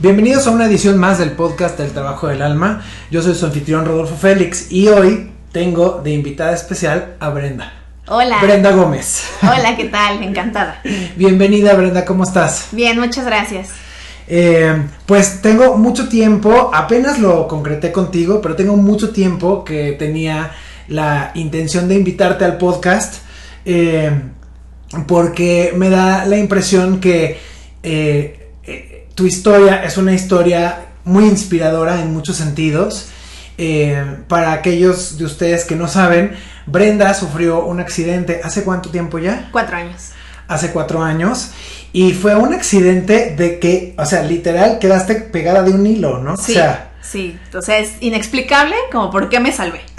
Bienvenidos a una edición más del podcast del Trabajo del Alma. Yo soy su anfitrión Rodolfo Félix y hoy tengo de invitada especial a Brenda. Hola. Brenda Gómez. Hola, ¿qué tal? Encantada. Bienvenida Brenda, ¿cómo estás? Bien, muchas gracias. Eh, pues tengo mucho tiempo, apenas lo concreté contigo, pero tengo mucho tiempo que tenía la intención de invitarte al podcast eh, porque me da la impresión que eh, tu historia es una historia muy inspiradora en muchos sentidos. Eh, para aquellos de ustedes que no saben, Brenda sufrió un accidente hace cuánto tiempo ya? Cuatro años. Hace cuatro años. Y fue un accidente de que, o sea, literal quedaste pegada de un hilo, ¿no? Sí, O sea, sí. O sea, es inexplicable como por qué me salvé.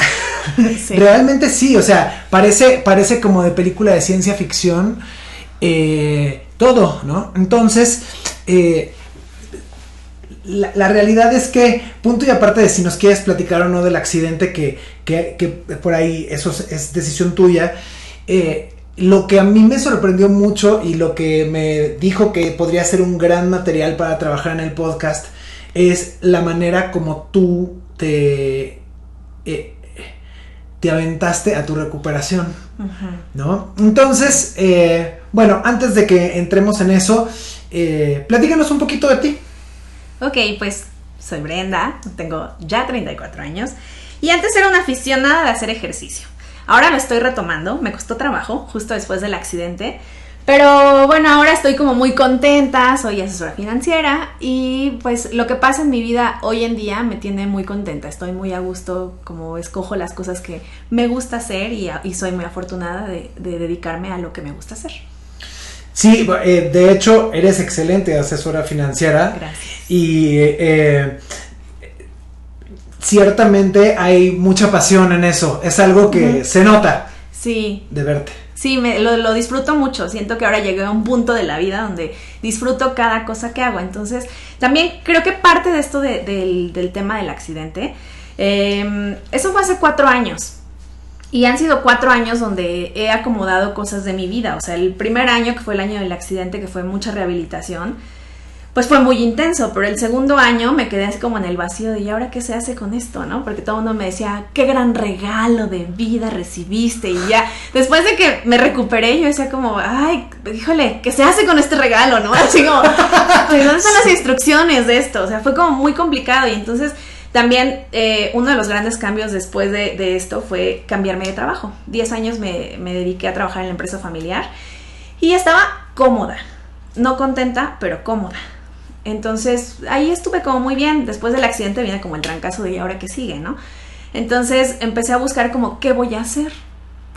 Sí. Realmente sí, o sea, parece, parece como de película de ciencia ficción, eh, todo, ¿no? Entonces, eh, la, la realidad es que, punto y aparte de si nos quieres platicar o no del accidente, que, que, que por ahí eso es, es decisión tuya, eh, lo que a mí me sorprendió mucho y lo que me dijo que podría ser un gran material para trabajar en el podcast es la manera como tú te... eh, te aventaste a tu recuperación. ¿no? Entonces, eh, bueno, antes de que entremos en eso, platícanos un poquito de ti. Ok, pues soy Brenda, tengo ya 34 años y antes era una aficionada de hacer ejercicio. Ahora lo estoy retomando, me costó trabajo justo después del accidente, pero bueno, ahora estoy como muy contenta, soy asesora financiera y pues lo que pasa en mi vida hoy en día me tiene muy contenta, estoy muy a gusto, como escojo las cosas que me gusta hacer y, y soy muy afortunada de, de dedicarme a lo que me gusta hacer. Sí, eh, de hecho, eres excelente asesora financiera. Gracias. Y eh, ciertamente hay mucha pasión en eso. Es algo que se nota Sí, de verte. Sí, me, lo, lo disfruto mucho. Siento que ahora llegué a un punto de la vida donde disfruto cada cosa que hago. Entonces, también creo que parte de esto de- del, del tema del accidente, eh, eso fue hace cuatro años. Y han sido cuatro años donde he acomodado cosas de mi vida. O sea, el primer año, que fue el año del accidente, que fue mucha rehabilitación, pues fue muy intenso, pero el segundo año me quedé así como en el vacío de, ¿y ahora qué se hace con esto, no? Porque todo el mundo me decía, qué gran regalo de vida recibiste, y ya, después de que me recuperé, yo decía como, ay, híjole, ¿qué se hace con este regalo, no? Así como, "Ay, ¿dónde están las instrucciones de esto? O sea, fue como muy complicado, y entonces también eh, uno de los grandes cambios después de, esto fue cambiarme de trabajo. Diez años me, dediqué a trabajar en la empresa familiar, y estaba cómoda, no contenta, pero cómoda. Entonces ahí estuve como muy bien. Después del accidente viene como el trancazo de ¿y ahora qué sigue, no? Entonces empecé a buscar como qué voy a hacer.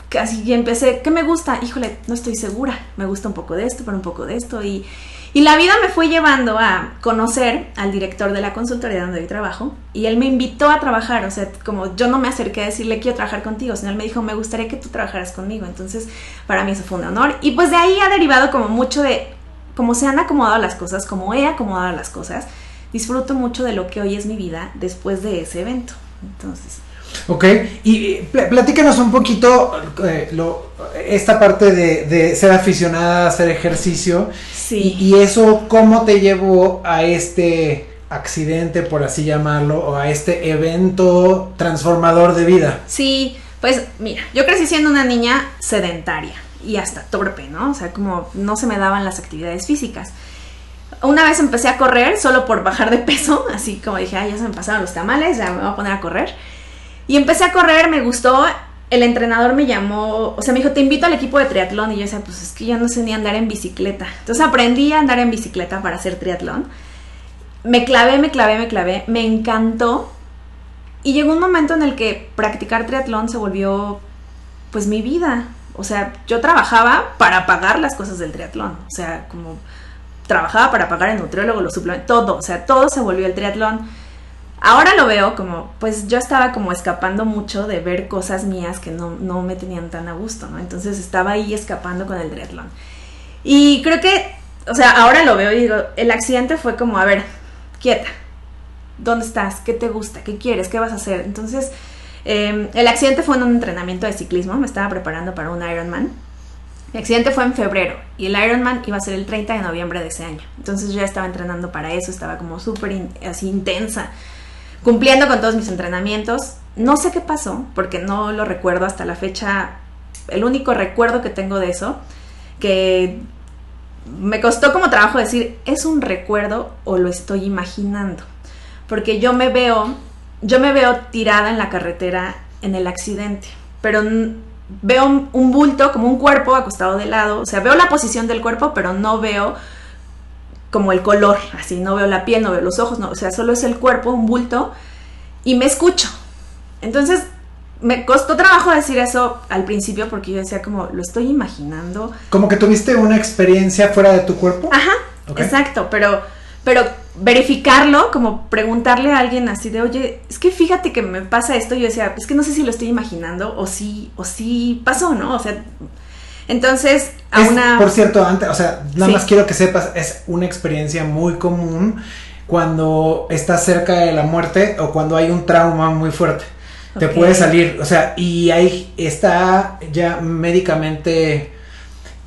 Casi y empecé, ¿qué me gusta? Híjole, no estoy segura. Me gusta un poco de esto, pero un poco de esto. Y, y la vida me fue llevando a conocer al director de la consultoría donde hoy trabajo. Y él me invitó a trabajar. O sea, como yo no me acerqué a decirle quiero trabajar contigo, sino él me dijo, me gustaría que tú trabajaras conmigo. Entonces, para mí eso fue un honor. Y pues de ahí ha derivado como mucho de como se han acomodado las cosas, como he acomodado las cosas, disfruto mucho de lo que hoy es mi vida después de ese evento. Entonces, Ok, y pl- platícanos un poquito eh, lo- esta parte de, de ser aficionada a hacer ejercicio. sí. Y, y eso, ¿cómo te llevó a este accidente, por así llamarlo, o a este evento transformador de vida? Sí, pues mira, yo crecí siendo una niña sedentaria y hasta torpe, ¿no? O sea, como no se me daban las actividades físicas. Una vez empecé a correr solo por bajar de peso, así como dije, ay, ya se me pasaron los tamales, ya me voy a poner a correr. Y empecé a correr, me gustó, el entrenador me llamó, o sea, me dijo, te invito al equipo de triatlón. Y yo decía, pues es que yo no sé ni andar en bicicleta. Entonces aprendí a andar en bicicleta para hacer triatlón. Me clavé, me clavé, me clavé, me encantó. Y llegó un momento en el que practicar triatlón se volvió, pues, mi vida. O sea, yo trabajaba para pagar las cosas del triatlón. O sea, como trabajaba para pagar el nutriólogo, los suplementos, todo. O sea, todo se volvió el triatlón. Ahora lo veo como, pues yo estaba como escapando mucho de ver cosas mías que no, no me tenían tan a gusto, ¿no? Entonces estaba ahí escapando con el triatlón. Y creo que, o sea, ahora lo veo y digo, el accidente fue como, a ver, quieta, ¿dónde estás? ¿Qué te gusta? ¿Qué quieres? ¿Qué vas a hacer? Entonces, eh, el accidente fue en un entrenamiento de ciclismo, me estaba preparando para un Ironman. Mi accidente fue en febrero y el Ironman iba a ser el 30 de noviembre de ese año. Entonces yo ya estaba entrenando para eso, estaba como súper así intensa, cumpliendo con todos mis entrenamientos. No sé qué pasó, porque no lo recuerdo hasta la fecha. El único recuerdo que tengo de eso, que me costó como trabajo decir, ¿es un recuerdo o lo estoy imaginando? Porque yo me veo, yo me veo tirada en la carretera en el accidente, pero veo un, bulto como un cuerpo acostado de lado, o sea, veo la posición del cuerpo, pero no veo como el color, así, no veo la piel, no veo los ojos, no, o sea, solo es el cuerpo, un bulto, y me escucho. Entonces, me costó trabajo decir eso al principio porque yo decía como, lo estoy imaginando. Como que tuviste una experiencia fuera de tu cuerpo. Ajá, exacto, pero, pero verificarlo, como preguntarle a alguien así de, oye, es que fíjate que me pasa esto, yo decía, es que no sé si lo estoy imaginando o sí, o sí pasó, ¿no? O sea, entonces, a una... Por cierto, antes, o sea, nada más quiero que sepas, es una experiencia muy común cuando estás cerca de la muerte o cuando hay un trauma muy fuerte. Te puede salir, o sea, y ahí está ya médicamente,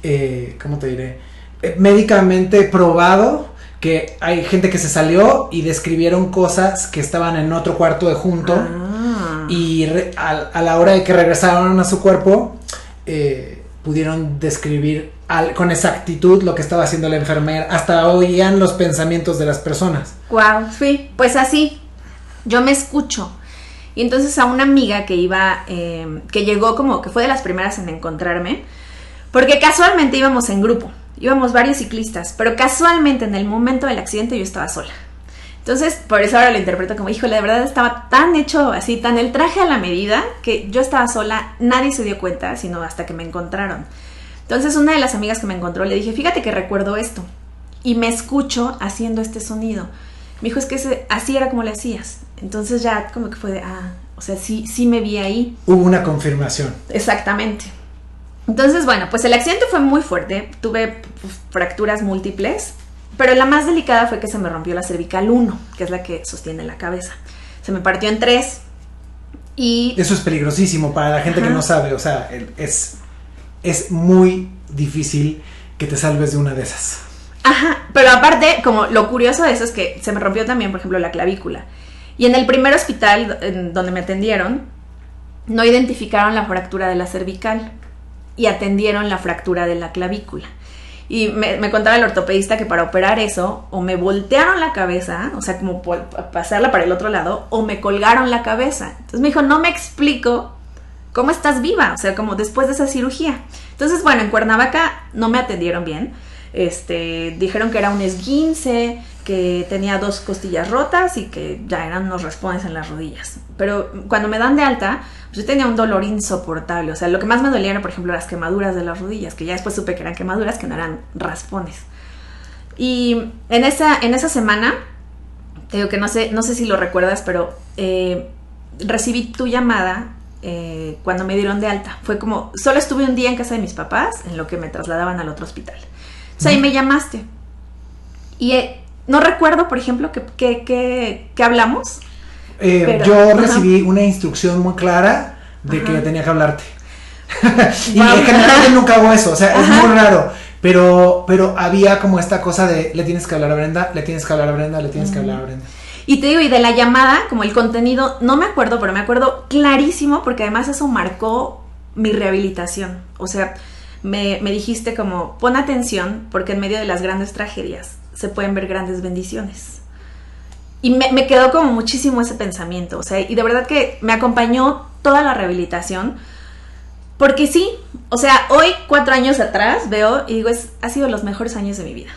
eh, ¿cómo te diré? Eh, médicamente probado que hay gente que se salió y describieron cosas que estaban en otro cuarto de junto ah. y a, la hora de que regresaron a su cuerpo eh, pudieron describir con exactitud lo que estaba haciendo la enfermera, hasta oían los pensamientos de las personas. Wow, sí, pues así, yo me escucho. Y entonces a una amiga que iba, eh, que llegó como que fue de las primeras en encontrarme, porque casualmente íbamos en grupo íbamos varios ciclistas, pero casualmente en el momento del accidente yo estaba sola. Entonces, por eso ahora lo interpreto como, híjole, de verdad estaba tan hecho así, tan el traje a la medida, que yo estaba sola, nadie se dio cuenta, sino hasta que me encontraron. Entonces, una de las amigas que me encontró le dije, fíjate que recuerdo esto, y me escucho haciendo este sonido. Me dijo, es que así era como le hacías. Entonces ya como que fue de, ah, o sea, sí, sí me vi ahí. Hubo una confirmación. Exactamente. Entonces, bueno, pues el accidente fue muy fuerte, tuve pues, fracturas múltiples, pero la más delicada fue que se me rompió la cervical 1, que es la que sostiene la cabeza. Se me partió en tres y... Eso es peligrosísimo para la gente que no sabe, o sea, es, es muy difícil que te salves de una de esas. Ajá, pero aparte, como lo curioso de eso es que se me rompió también, por ejemplo, la clavícula. Y en el primer hospital en donde me atendieron, no identificaron la fractura de la cervical y atendieron la fractura de la clavícula. Y me, contaba el ortopedista que para operar eso, o me voltearon la cabeza, o sea, como pasarla para el otro lado, o me colgaron la cabeza. Entonces me dijo, no me explico cómo estás viva, o sea, como después de esa cirugía. Entonces, bueno, en Cuernavaca no me atendieron bien. Este, dijeron que era un esguince, que tenía dos costillas rotas y que ya eran unos raspones en las rodillas. Pero cuando me dan de alta, yo tenía un dolor insoportable. O sea, lo que más me dolía era, por ejemplo, las quemaduras de las rodillas, que ya después supe que eran quemaduras, que no eran raspones. Y en esa, en esa semana, te digo que no sé, no sé si lo recuerdas, pero eh, recibí tu llamada eh, cuando me dieron de alta. Fue como, solo estuve un día en casa de mis papás, en lo que me trasladaban al otro hospital. O sea, ahí me llamaste. Y eh, no recuerdo, por ejemplo, que, hablamos. Eh, yo recibí una instrucción muy clara de que tenía que hablarte. y en general nunca hago eso, o sea, es muy raro. Pero, pero había como esta cosa de le tienes que hablar a Brenda, le tienes que hablar a Brenda, le tienes que hablar a Brenda. Y te digo, y de la llamada, como el contenido, no me acuerdo, pero me acuerdo clarísimo porque además eso marcó mi rehabilitación. O sea, me, me dijiste como, pon atención porque en medio de las grandes tragedias se pueden ver grandes bendiciones. Y me, quedó como muchísimo ese pensamiento, o sea, y de verdad que me acompañó toda la rehabilitación, porque sí, o sea, hoy, cuatro años atrás, veo y digo, es, ha sido los mejores años de mi vida.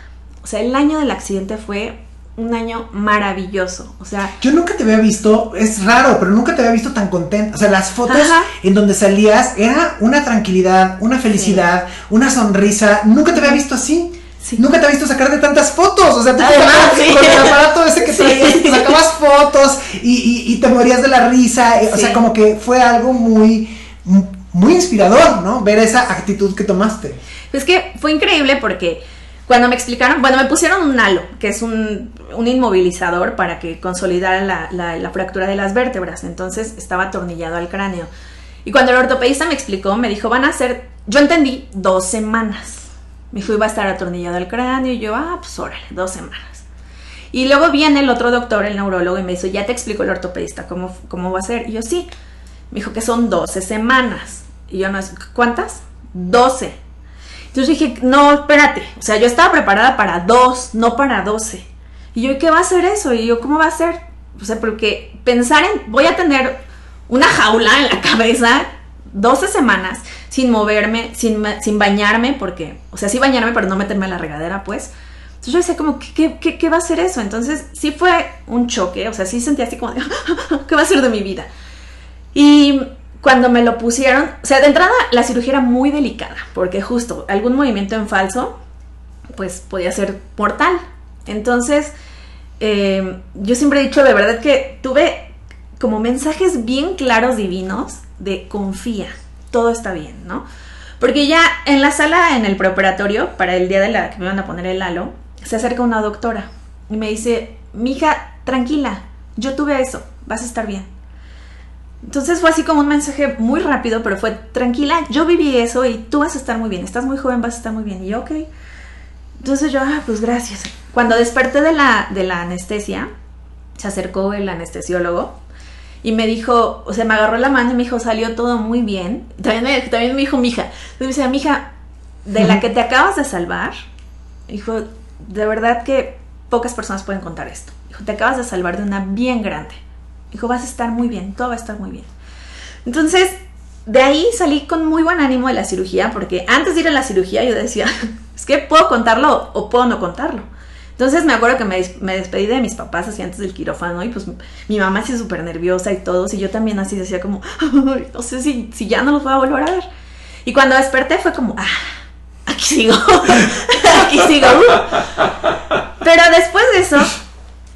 O sea, el año del accidente fue un año maravilloso. O sea. Yo nunca te había visto, es raro, pero nunca te había visto tan contenta. O sea, las fotos en donde salías era una tranquilidad, una felicidad, una sonrisa. Nunca te había visto así. Nunca te he visto sacar de tantas fotos. O sea, tú con el aparato ese que traías, sacabas fotos y, te morías de la risa. Eh, o sea, como que fue algo muy, muy inspirador, ¿no? Ver esa actitud que tomaste. Es que fue increíble porque cuando me explicaron, bueno, me pusieron un halo, que es un, inmovilizador para que consolidara la, la, fractura de las vértebras. Entonces estaba atornillado al cráneo. Y cuando el ortopedista me explicó, me dijo, van a ser, yo entendí, dos semanas. Me dijo, iba a estar atornillado el cráneo y yo, ah, pues órale, dos semanas. Y luego viene el otro doctor, el neurólogo, y me dice, ya te explico el ortopedista cómo, cómo va a ser. Y yo, sí. Me dijo que son 12 semanas. Y yo, no, ¿cuántas? 12. Entonces dije, no, espérate. O sea, yo estaba preparada para dos, no para 12. Y yo, ¿qué va a ser eso? Y yo, ¿cómo va a ser? O sea, porque pensar en, voy a tener una jaula en la cabeza 12 semanas sin moverme, sin, sin bañarme, porque, o sea, sí bañarme, pero no meterme en la regadera, pues entonces yo decía como, ¿qué, qué, va a ser eso? Entonces sí fue un choque, o sea, sí sentía así como, ¿qué va a ser de mi vida? Y cuando me lo pusieron, o sea, de entrada la cirugía era muy delicada, porque justo algún movimiento en falso, pues podía ser mortal. Entonces, eh, yo siempre he dicho de verdad que tuve como mensajes bien claros, divinos, de confía, todo está bien, ¿no? Porque ya en la sala, en el preoperatorio, para el día de la que me iban a poner el halo, se acerca una doctora y me dice, mija, tranquila, yo tuve eso, vas a estar bien. Entonces fue así como un mensaje muy rápido, pero fue tranquila, yo viví eso y tú vas a estar muy bien, estás muy joven, vas a estar muy bien. Y yo, ok. Entonces yo, ah, pues gracias. Cuando desperté de la, de la anestesia, se acercó el anestesiólogo y me dijo, o sea, me agarró la mano y me dijo, salió todo muy bien. También me, también me dijo, mija, me dice, mija, de la que te acabas de salvar, dijo, de verdad que pocas personas pueden contar esto. Dijo, te acabas de salvar de una bien grande. Dijo, vas a estar muy bien, todo va a estar muy bien. Entonces, de ahí salí con muy buen ánimo de la cirugía, porque antes de ir a la cirugía yo decía, es que puedo contarlo o puedo no contarlo. Entonces me acuerdo que me, despedí de mis papás así antes del quirófano y pues mi mamá así súper nerviosa y todo, y yo también así decía como, no sé si, si ya no los voy a volver a ver. Y cuando desperté fue como, ah, aquí sigo, aquí sigo. Pero después de eso,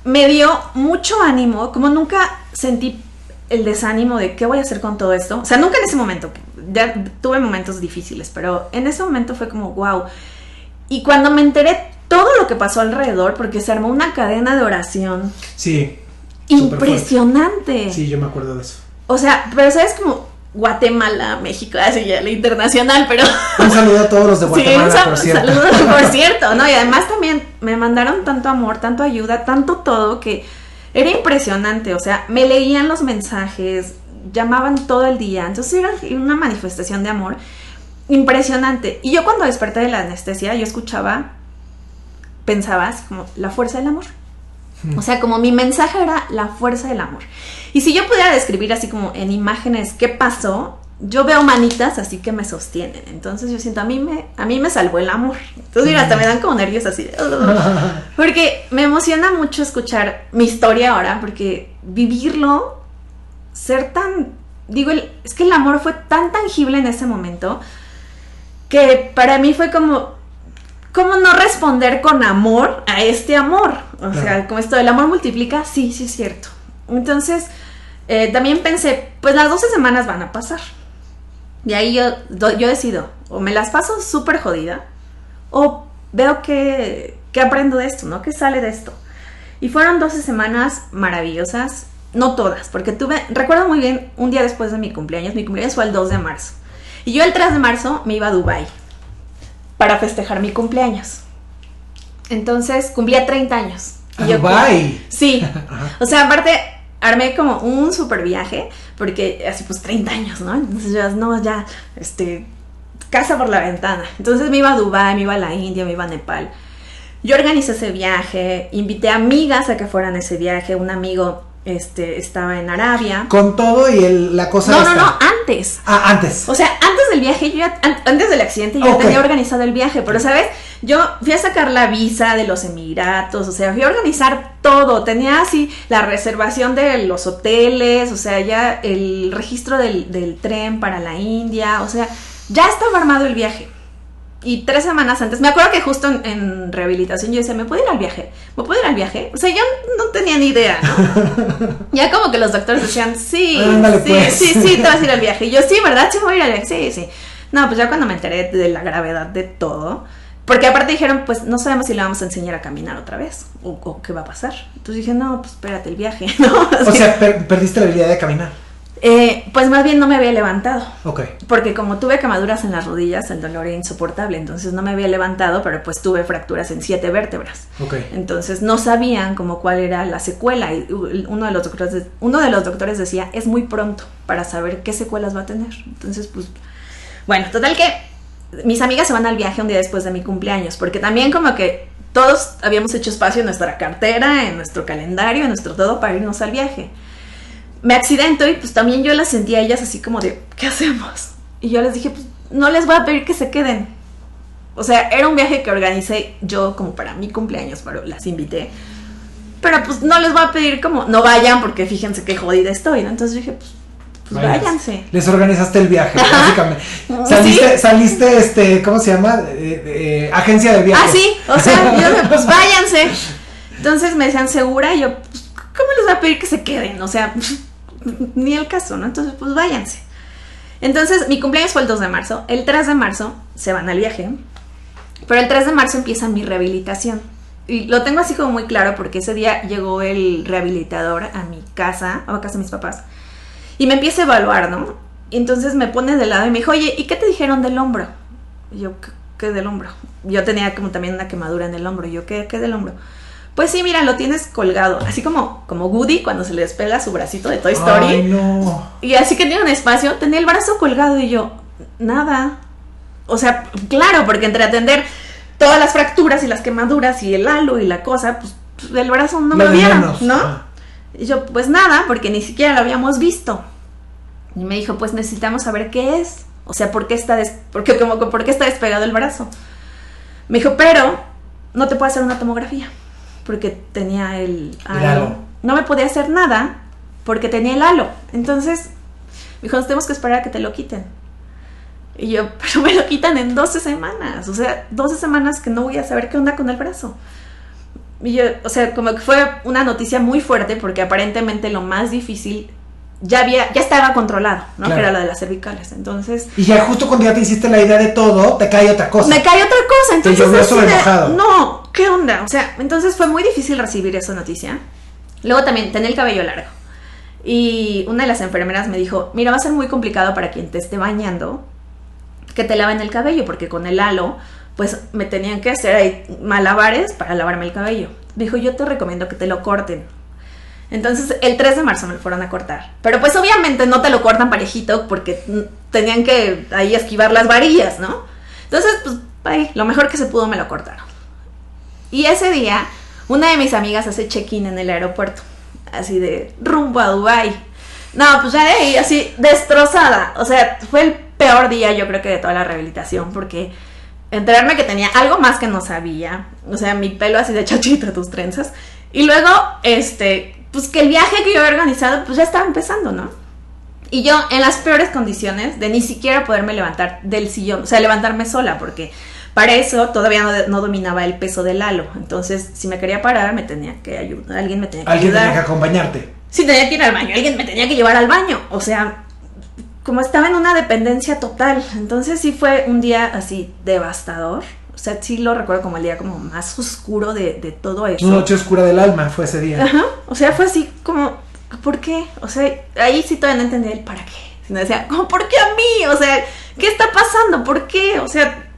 me dio mucho ánimo, como nunca sentí el desánimo de qué voy a hacer con todo esto. O sea, nunca en ese momento, ya tuve momentos difíciles, pero en ese momento fue como, wow. Y cuando me enteré todo lo que pasó alrededor, porque se armó una cadena de oración. Sí. Impresionante. Sí, yo me acuerdo de eso. O sea, pero sabes como Guatemala, México, así ya la internacional, pero... Un saludo a todos los de Guatemala, sí, un por cierto. saludo, por cierto, ¿no? Y además también me mandaron tanto amor, tanto ayuda, tanto todo, que era impresionante, o sea, me leían los mensajes, llamaban todo el día, entonces era una manifestación de amor impresionante. Y yo cuando desperté de la anestesia, yo escuchaba, pensabas como la fuerza del amor. O sea, como mi mensaje era la fuerza del amor. Y si yo pudiera describir así como en imágenes qué pasó, yo veo manitas así que me sostienen. Entonces yo siento, a mí me, a mí me salvó el amor. Entonces mira, hasta me dan como nervios así. porque me emociona mucho escuchar mi historia ahora, porque vivirlo, ser tan, digo, es que el amor fue tan tangible en ese momento, que para mí fue como, ¿cómo no responder con amor a este amor? O sea, como esto, el amor multiplica, sí, sí es cierto. Entonces, eh, también pensé, pues las 12 semanas van a pasar. Y ahí yo, yo decido, o me las paso súper jodida, o veo que, que aprendo de esto, ¿no? Que sale de esto. Y fueron 12 semanas maravillosas, no todas, porque tuve, recuerdo muy bien, un día después de mi cumpleaños, mi cumpleaños fue el 2 de marzo. Y yo el 3 de marzo me iba a Dubai para festejar mi cumpleaños. Entonces cumplía 30 años. Y yo, Dubai. Sí. o sea, aparte armé como un super viaje porque así pues 30 años, ¿no? Entonces ya no, ya este casa por la ventana. Entonces me iba a Dubai, me iba a la India, me iba a Nepal. Yo organizé ese viaje, invité amigas a que fueran a ese viaje, un amigo este, estaba en Arabia. Con todo y el, la cosa. No, no, no, antes. Ah, antes. O sea, antes del viaje, yo ya, antes del accidente, yo tenía organizado el viaje, pero ¿sabes? Yo fui a sacar la visa de los Emiratos, o sea, fui a organizar todo. Tenía así la reservación de los hoteles, o sea, ya el registro del, del tren para la India, o sea, ya estaba armado el viaje. Y tres semanas antes, me acuerdo que justo en, rehabilitación yo decía, ¿me puedo ir al viaje? ¿Me puedo ir al viaje? O sea, yo no tenía ni idea, ¿no? ya como que los doctores decían, sí, sí, pues. sí, sí, te vas a ir al viaje. Y yo, sí, ¿verdad? Sí, voy a ir al viaje. Sí, sí. No, pues ya cuando me enteré de la gravedad de todo, porque aparte dijeron, pues no sabemos si le vamos a enseñar a caminar otra vez o, qué va a pasar. Entonces dije, no, pues espérate el viaje, ¿no? o sea, perdiste la habilidad de caminar. Eh, pues más bien no me había levantado. Ok. Porque como tuve quemaduras en las rodillas, el dolor era insoportable. Entonces no me había levantado, pero pues tuve fracturas en siete vértebras. Ok. Entonces no sabían como cuál era la secuela. Y uno de los doctores, uno de los doctores decía, es muy pronto para saber qué secuelas va a tener. Entonces, pues, bueno, total que mis amigas se van al viaje un día después de mi cumpleaños. Porque también como que todos habíamos hecho espacio en nuestra cartera, en nuestro calendario, en nuestro todo para irnos al viaje me accidento y pues también yo las sentía a ellas así como de, ¿qué hacemos? Y yo les dije, pues no les voy a pedir que se queden. O sea, era un viaje que organicé yo como para mi cumpleaños, pero las invité. Pero pues no les voy a pedir como, no vayan porque fíjense qué jodida estoy, ¿no? Entonces dije, pues, pues váyanse. Les organizaste el viaje, básicamente. Saliste, saliste, este, ¿cómo se llama? agencia de viajes. Ah, sí, o sea, yo pues váyanse. Entonces me decían, ¿segura? Y yo, pues, ¿cómo les voy a pedir que se queden? O sea, ni el caso, ¿no? Entonces, pues váyanse. Entonces, mi cumpleaños fue el 2 de marzo. El 3 de marzo se van al viaje. Pero el 3 de marzo empieza mi rehabilitación. Y lo tengo así como muy claro porque ese día llegó el rehabilitador a mi casa, a casa de mis papás, y me empieza a evaluar, ¿no? Y entonces me pone de lado y me dijo, oye, ¿y qué te dijeron del hombro? Y yo, ¿qué, del hombro? Yo tenía como también una quemadura en el hombro. Y yo, ¿qué, qué del hombro? Pues sí, mira, lo tienes colgado, así como, como Woody cuando se le despega su bracito de Toy Story. Ay, no. Y así que tenía un espacio, tenía el brazo colgado y yo, nada. O sea, claro, porque entre atender todas las fracturas y las quemaduras y el halo y la cosa, pues el brazo no me lo vieron, ¿no? Ah. Y yo, pues nada, porque ni siquiera lo habíamos visto. Y me dijo, pues necesitamos saber qué es. O sea, ¿por qué está, porque, como, ¿por qué está despegado el brazo? Me dijo, pero no te puedo hacer una tomografía porque tenía el halo. No me podía hacer nada porque tenía el halo. Entonces, me dijo, tenemos que esperar a que te lo quiten. Y yo, pero me lo quitan en 12 semanas. O sea, 12 semanas que no voy a saber qué onda con el brazo. Y yo, o sea, como que fue una noticia muy fuerte porque aparentemente lo más difícil ya había, ya estaba controlado, ¿no? Que era lo de las cervicales. Entonces. Y ya justo cuando ya te hiciste la idea de todo, te cae otra cosa. Me cae otra cosa. Entonces. Te llovió sobre No, ¿qué onda? O sea, entonces fue muy difícil recibir esa noticia. Luego también tenía el cabello largo. Y una de las enfermeras me dijo, mira, va a ser muy complicado para quien te esté bañando que te laven el cabello, porque con el halo, pues me tenían que hacer ahí malabares para lavarme el cabello. Me dijo, yo te recomiendo que te lo corten. Entonces el 3 de marzo me lo fueron a cortar. Pero pues obviamente no te lo cortan parejito porque tenían que ahí esquivar las varillas, ¿no? Entonces, pues, lo mejor que se pudo me lo cortaron. Y ese día, una de mis amigas hace check-in en el aeropuerto, así de rumbo a Dubai. No, pues ya de ahí, así destrozada. O sea, fue el peor día, yo creo que de toda la rehabilitación, porque enterarme que tenía algo más que no sabía. O sea, mi pelo así de chachito, tus trenzas. Y luego, este, pues que el viaje que yo había organizado, pues ya estaba empezando, ¿no? Y yo en las peores condiciones de ni siquiera poderme levantar del sillón, o sea, levantarme sola, porque para eso todavía no, dominaba el peso del halo. Entonces, si me quería parar, me tenía que ayudar. Alguien me tenía que ¿Alguien ayudar. tenía que acompañarte. Sí, tenía que ir al baño. Alguien me tenía que llevar al baño. O sea, como estaba en una dependencia total. Entonces, sí fue un día así devastador. O sea, sí lo recuerdo como el día como más oscuro de, de todo eso. Una noche oscura del alma fue ese día. Ajá. O sea, fue así como, ¿por qué? O sea, ahí sí todavía no entendía el para qué. Sino decía, ¿por qué a mí? O sea, ¿qué está pasando? ¿Por qué? O sea,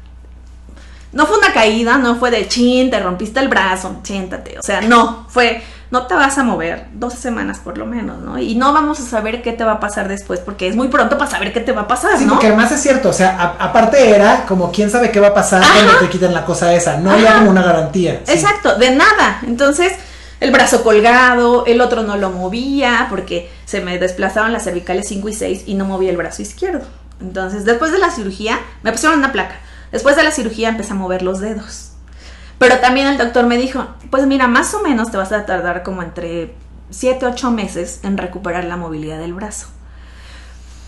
no fue una caída, no fue de chin, te rompiste el brazo, siéntate. O sea, no, fue, no te vas a mover 12 semanas por lo menos, ¿no? Y no vamos a saber qué te va a pasar después, porque es muy pronto para saber qué te va a pasar, sí, ¿no? porque además es cierto, o sea, aparte era como quién sabe qué va a pasar cuando te quiten la cosa esa, no había como una garantía. Exacto, de nada. Entonces, el brazo colgado, el otro no lo movía, porque se me desplazaban las cervicales 5 y 6 y no movía el brazo izquierdo. Entonces, después de la cirugía, me pusieron una placa. Después de la cirugía empecé a mover los dedos. Pero también el doctor me dijo, pues mira, más o menos te vas a tardar como entre 7, 8 meses en recuperar la movilidad del brazo.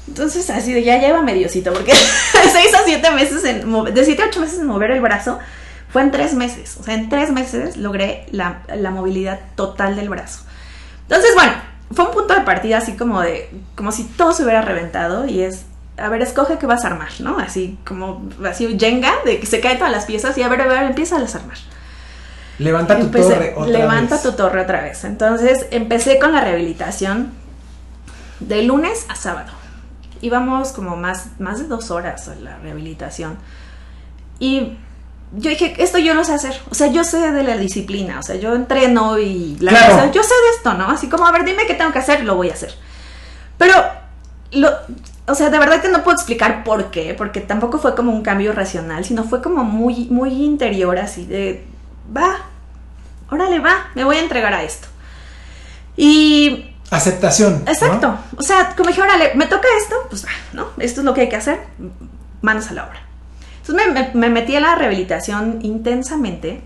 Entonces, así de ya lleva mediocito, porque 6 a 7 meses, en, de 7 a 8 meses en mover el brazo, fue en 3 meses. O sea, en 3 meses logré la, la movilidad total del brazo. Entonces, bueno, fue un punto de partida así como de, como si todo se hubiera reventado y es, a ver, escoge qué vas a armar, ¿no? Así como, así Jenga, de que se caen todas las piezas y a ver, a ver, empieza a armar. Levanta tu torre otra Levanta tu torre otra vez. Entonces empecé con la rehabilitación de lunes a sábado. Íbamos como más, más de dos horas a la rehabilitación. Y yo dije, esto yo lo sé hacer. O sea, yo sé de la disciplina. O sea, yo entreno y la Claro. yo sé de esto, ¿no? Así como, a ver, dime qué tengo que hacer, lo voy a hacer. Pero, lo, o sea, de verdad que no puedo explicar por qué, porque tampoco fue como un cambio racional, sino fue como muy, muy interior, así de, va, órale, va, me voy a entregar a esto. Y Aceptación. ¿no? Exacto. O sea, como dije, órale, me toca esto, pues va, ¿no? Esto es lo que hay que hacer, manos a la obra. Entonces me, me- me metí a la rehabilitación intensamente.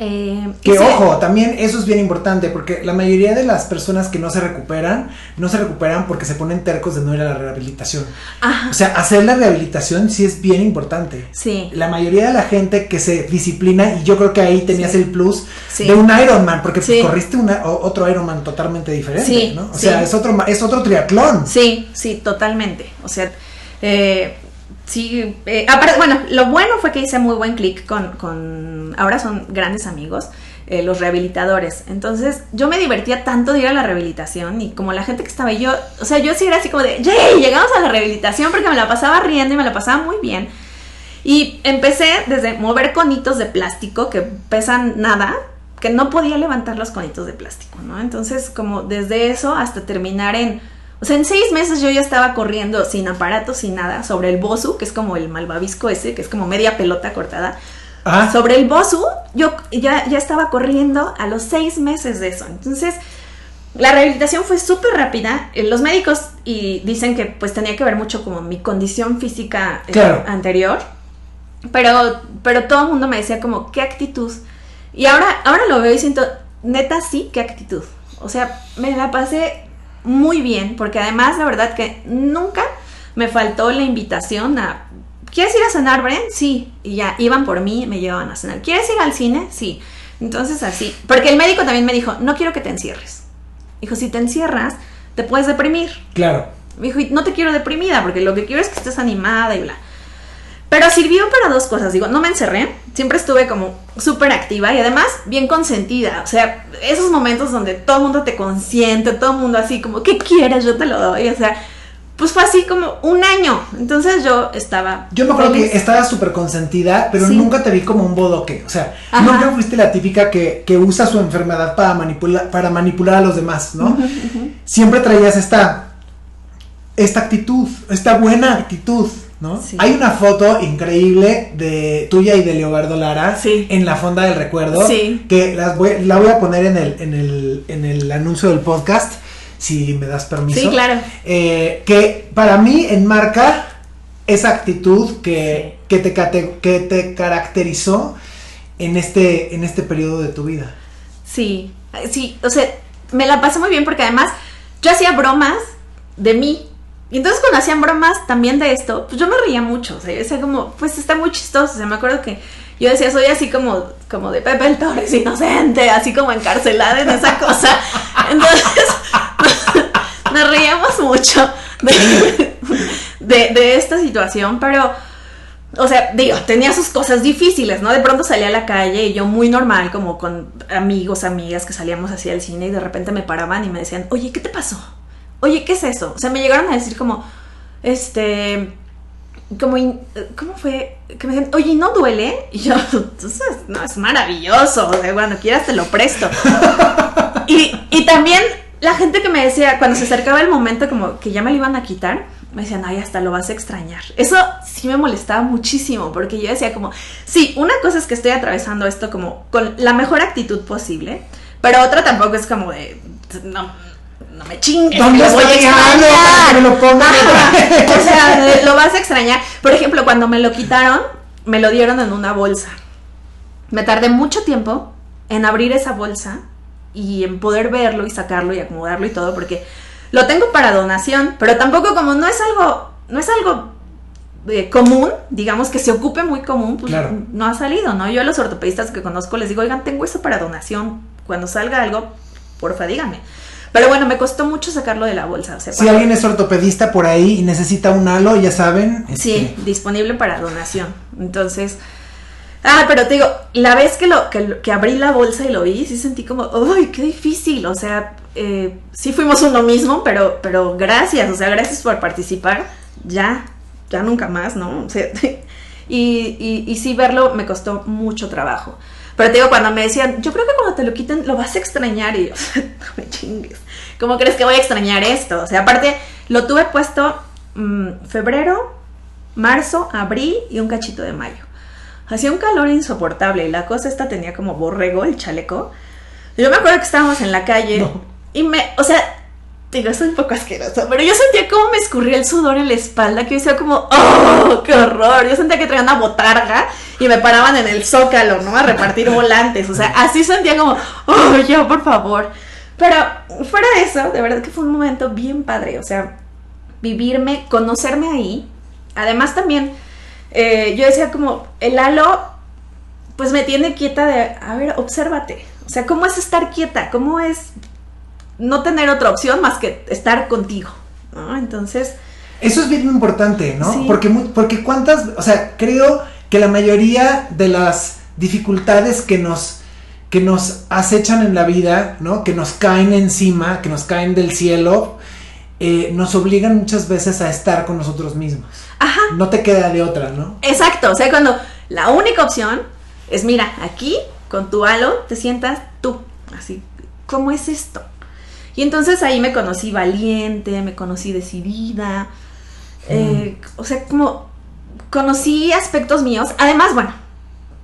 Eh, Que ojo, también eso es bien importante porque la mayoría de las personas que no se recuperan, no se recuperan porque se ponen tercos de no ir a la rehabilitación. Ajá, O sea, hacer la rehabilitación sí es bien importante. sí, La mayoría de la gente que se disciplina, y yo creo que ahí tenías Sí. el plus Sí. de un Ironman, porque pues, corriste una, otro Ironman totalmente diferente, Sí, ¿no? O sea, es otro, es otro triatlón. sí, sí, totalmente. O sea, eh, sí, eh, bueno, lo bueno fue que hice muy buen clic con, con, ahora son grandes amigos. eh, los rehabilitadores. Entonces, yo me divertía tanto de ir a la rehabilitación y como la gente que estaba yo, o sea, yo sí era así como de. Llegamos a la rehabilitación porque me la pasaba riendo y me la pasaba muy bien. Y empecé desde mover conitos de plástico que pesan nada, que no podía levantar los conitos de plástico, ¿no? Entonces, como desde eso hasta terminar en, o sea, en seis meses yo ya estaba corriendo sin aparatos, sin nada, sobre el Bosu, que es como el malvavisco ese, que es como media pelota cortada. Ajá. Sobre el Bosu, yo ya, ya estaba corriendo a los seis meses de eso. Entonces, la rehabilitación fue súper rápida. Eh, Los médicos y dicen que pues tenía que ver mucho como mi condición física eh, Claro. anterior. Pero, pero todo el mundo me decía como, ¿qué actitud? Y ahora, ahora lo veo y siento, neta sí, qué actitud. O sea, me la pasé muy bien, porque además la verdad que nunca me faltó la invitación a, ¿quieres ir a cenar, Bren? Sí. Y ya, iban por mí, me llevaban a cenar. ¿Quieres ir al cine? Sí. Entonces así, porque el médico también me dijo, no quiero que te encierres. Dijo, si te encierras, te puedes deprimir. Claro. Me dijo, "Y no te quiero deprimida, porque lo que quiero es que estés animada y bla. Pero sirvió para dos cosas. Digo, no me encerré, siempre estuve como súper activa y además bien consentida. O sea, esos momentos donde todo el mundo te consiente, todo el mundo así como, ¿qué quieres? Yo te lo doy. O sea, pues fue así como un año. Entonces yo estaba. Yo me acuerdo feliz. que estabas súper consentida, pero Sí. nunca te vi como un bodoque. O sea, Ajá. nunca fuiste la típica que, que usa su enfermedad para manipular, para manipular a los demás, ¿no? Siempre traías esta, esta actitud, esta buena actitud, ¿no? Sí. Hay una foto increíble de tuya y de Leobardo Lara Sí. en la fonda del recuerdo. Sí. Que las voy- la voy a poner en el, en el, en el anuncio del podcast, si me das permiso. Sí, claro. Eh, que para mí enmarca esa actitud que, que, te, que te caracterizó en este, en este periodo de tu vida. Sí, sí, o sea, me la pasé muy bien porque además yo hacía bromas de mí. Y entonces cuando hacían bromas también de esto, pues yo me reía mucho. O sea, yo decía como, pues está muy chistoso. O sea, me acuerdo que yo decía, soy así como, como de Pepe el Torres, inocente, así como encarcelada en esa cosa. Entonces, nos reíamos mucho de, de, de esta situación, pero o sea, digo, tenía sus cosas difíciles, ¿no? De pronto salía a la calle y yo muy normal, como con amigos, amigas que salíamos hacia el cine y de repente me paraban y me decían, oye, ¿qué te pasó? Oye, ¿qué es eso? O sea, me llegaron a decir como, este, como, in- ¿cómo fue? Que me decían, oye, ¿no duele? Y yo, entonces, no, es maravilloso, o sea, cuando quieras te lo presto. y, y también la gente que me decía, cuando se acercaba el momento como que ya me lo iban a quitar, me decían, ay, hasta lo vas a extrañar. Eso sí me molestaba muchísimo, porque yo decía como, sí, una cosa es que estoy atravesando esto como con la mejor actitud posible, pero otra tampoco es como de, no, no me chingues, ¿Dónde lo voy a que me lo pongan? Ajá. O sea, lo vas a extrañar. Por ejemplo, cuando me lo quitaron, me lo dieron en una bolsa. Me tardé mucho tiempo en abrir esa bolsa y en poder verlo y sacarlo y acomodarlo y todo, porque lo tengo para donación, pero tampoco como no es algo, no es algo eh, común, digamos que se ocupe muy común, pues Claro. no ha salido, ¿no? Yo a los ortopedistas que conozco les digo, oigan, tengo eso para donación, cuando salga algo, porfa, díganme. Pero bueno, me costó mucho sacarlo de la bolsa, o sea, Si alguien es ortopedista por ahí y necesita un halo, ya saben. Sí, este, disponible para donación. Entonces, ah, pero te digo, la vez que lo que, que abrí la bolsa y lo vi, sí sentí como, ¡ay, qué difícil! O sea, eh, sí fuimos uno mismo, pero, pero gracias, o sea, gracias por participar. Ya, ya nunca más, ¿no? O sea, y, y, y sí verlo me costó mucho trabajo. Pero te digo, cuando me decían, yo creo que cuando te lo quiten lo vas a extrañar y yo, no me chingues. ¿Cómo crees que voy a extrañar esto? O sea, aparte, lo tuve puesto mmm, febrero, marzo, abril y un cachito de mayo. Hacía un calor insoportable y la cosa esta tenía como borrego el chaleco. Yo me acuerdo que estábamos en la calle no. y me, o sea, digo, soy un poco asqueroso, pero yo sentía como me escurría el sudor en la espalda, que yo decía como, ¡oh, qué horror! Yo sentía que traía una botarga y me paraban en el zócalo, ¿no? A repartir volantes, o sea, así sentía como, ¡oh, ya, por favor! Pero fuera de eso, de verdad que fue un momento bien padre, o sea, vivirme, conocerme ahí. Además también, eh, yo decía como, el halo, pues me tiene quieta de, a ver, obsérvate. O sea, ¿cómo es estar quieta? ¿Cómo es no tener otra opción más que estar contigo? ¿no? Entonces... Eso es bien importante, ¿no? Sí. Porque, porque cuántas, o sea, creo que la mayoría de las dificultades que nos que nos acechan en la vida, ¿no? Que nos caen encima, que nos caen del cielo, eh, nos obligan muchas veces a estar con nosotros mismos. Ajá. No te queda de otra, ¿no? Exacto. O sea, cuando la única opción es, mira, aquí con tu halo te sientas tú. Así, ¿cómo es esto? Y entonces ahí me conocí valiente, me conocí decidida. Eh, o sea, como conocí aspectos míos. Además, bueno,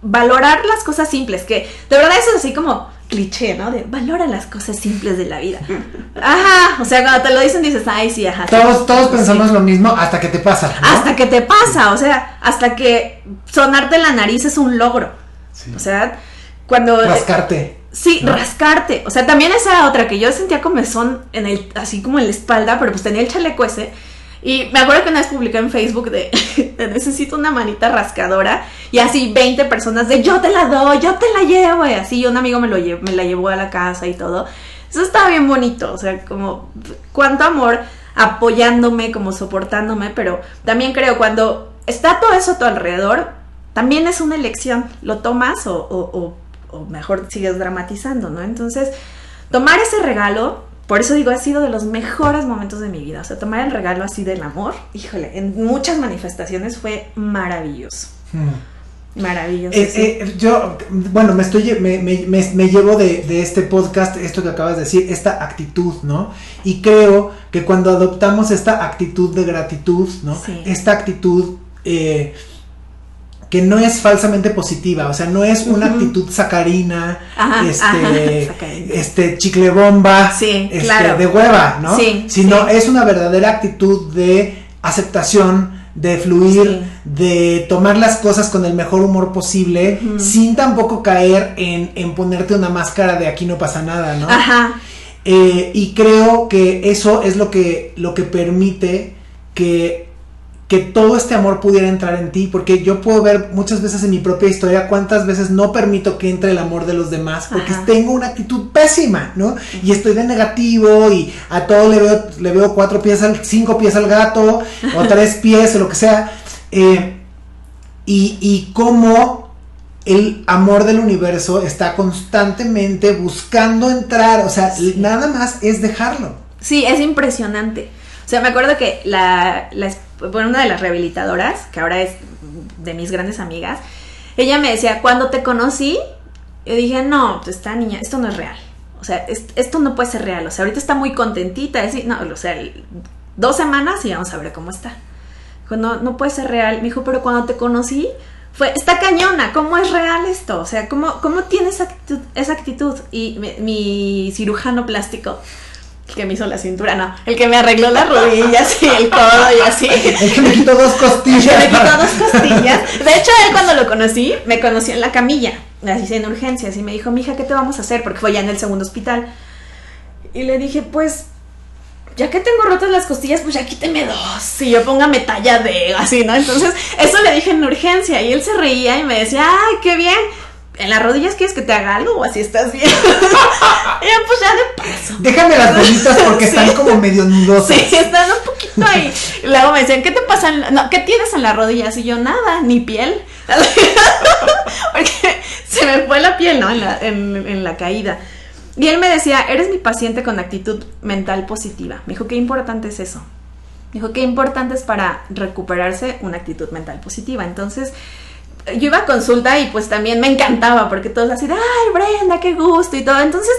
valorar las cosas simples, que de verdad eso es así como cliché, ¿no? De valora las cosas simples de la vida. Ajá, o sea, cuando te lo dicen dices, ay, sí, ajá. Todos, todos pensamos lo mismo hasta que te pasa. ¿no? Hasta que te pasa, o sea, hasta que sonarte la nariz es un logro. Sí. O sea, cuando... Rascarte. Sí, ¿no? rascarte. O sea, también esa era otra que yo sentía comezón en el, así como en la espalda, pero pues tenía el chaleco ese. Y me acuerdo que una vez publiqué en Facebook de, de, necesito una manita rascadora y así 20 personas de yo te la doy, yo te la llevo y así un amigo me, lo llevo, me la llevó a la casa y todo. Eso estaba bien bonito, o sea, como cuánto amor apoyándome, como soportándome, pero también creo cuando está todo eso a tu alrededor, también es una elección, lo tomas o, o, o, o mejor sigues dramatizando, ¿no? Entonces, tomar ese regalo por eso digo, ha sido de los mejores momentos de mi vida. O sea, tomar el regalo así del amor, híjole, en muchas manifestaciones fue maravilloso. Hmm. Maravilloso. Eh, sí. eh, yo, bueno, me estoy me, me, me, me llevo de, de, este podcast esto que acabas de decir, esta actitud, ¿no? Y creo que cuando adoptamos esta actitud de gratitud, ¿no? Sí. Esta actitud eh, que no es falsamente positiva, o sea, no es una uh -huh. actitud sacarina, ajá, este, ajá, sacarina. este chicle bomba, sí, este, claro. de hueva, ¿no? Sí, Sino sí. es una verdadera actitud de aceptación, de fluir, de tomar las cosas con el mejor humor posible, uh -huh. sin tampoco caer en, en, ponerte una máscara de aquí no pasa nada, ¿no? Ajá. Eh, y creo que eso es lo que, lo que permite que que todo este amor pudiera entrar en ti, porque yo puedo ver muchas veces en mi propia historia cuántas veces no permito que entre el amor de los demás, porque Ajá. tengo una actitud pésima, ¿no? Y estoy de negativo y a todo le veo, le veo cuatro pies al, cinco pies al gato, o tres pies, o lo que sea. Eh, y, y cómo el amor del universo está constantemente buscando entrar, o sea, sí. nada más es dejarlo. Sí, es impresionante. O sea, me acuerdo que la, la bueno, una de las rehabilitadoras, que ahora es de mis grandes amigas, ella me decía, cuando te conocí, yo dije, no, pues esta niña, esto no es real. O sea, es, esto no puede ser real. O sea, ahorita está muy contentita. Es, no, o sea, dos semanas y vamos a ver cómo está. Dijo, no, no puede ser real. Me dijo, pero cuando te conocí, fue, está cañona, ¿cómo es real esto? O sea, ¿cómo, cómo tiene esa actitud? Esa actitud? Y mi, mi cirujano plástico el que me hizo la cintura, no, el que me arregló las rodillas y el codo y así. El que me quitó dos costillas. El que me quitó dos costillas. De hecho, él cuando lo conocí, me conocí en la camilla, así en urgencias, y me dijo, mija, ¿qué te vamos a hacer? Porque fue ya en el segundo hospital. Y le dije, pues, ya que tengo rotas las costillas, pues ya quíteme dos. Y yo póngame talla de, así, ¿no? Entonces, eso le dije en urgencia, y él se reía y me decía, ay, qué bien en las rodillas quieres que te haga algo o así estás bien. y yo, pues ya de paso. Déjame las bolitas porque sí. están como medio nudosas. Sí, están un poquito ahí. Y luego me decían, ¿qué te pasa? En no, ¿qué tienes en las rodillas? Y yo, nada, ni piel. porque se me fue la piel, ¿no? En la, en, en la caída. Y él me decía, eres mi paciente con actitud mental positiva. Me dijo, qué importante es eso. Me dijo, qué importante es para recuperarse una actitud mental positiva. Entonces, yo iba a consulta y pues también me encantaba porque todos así de, ay, Brenda, qué gusto y todo. Entonces,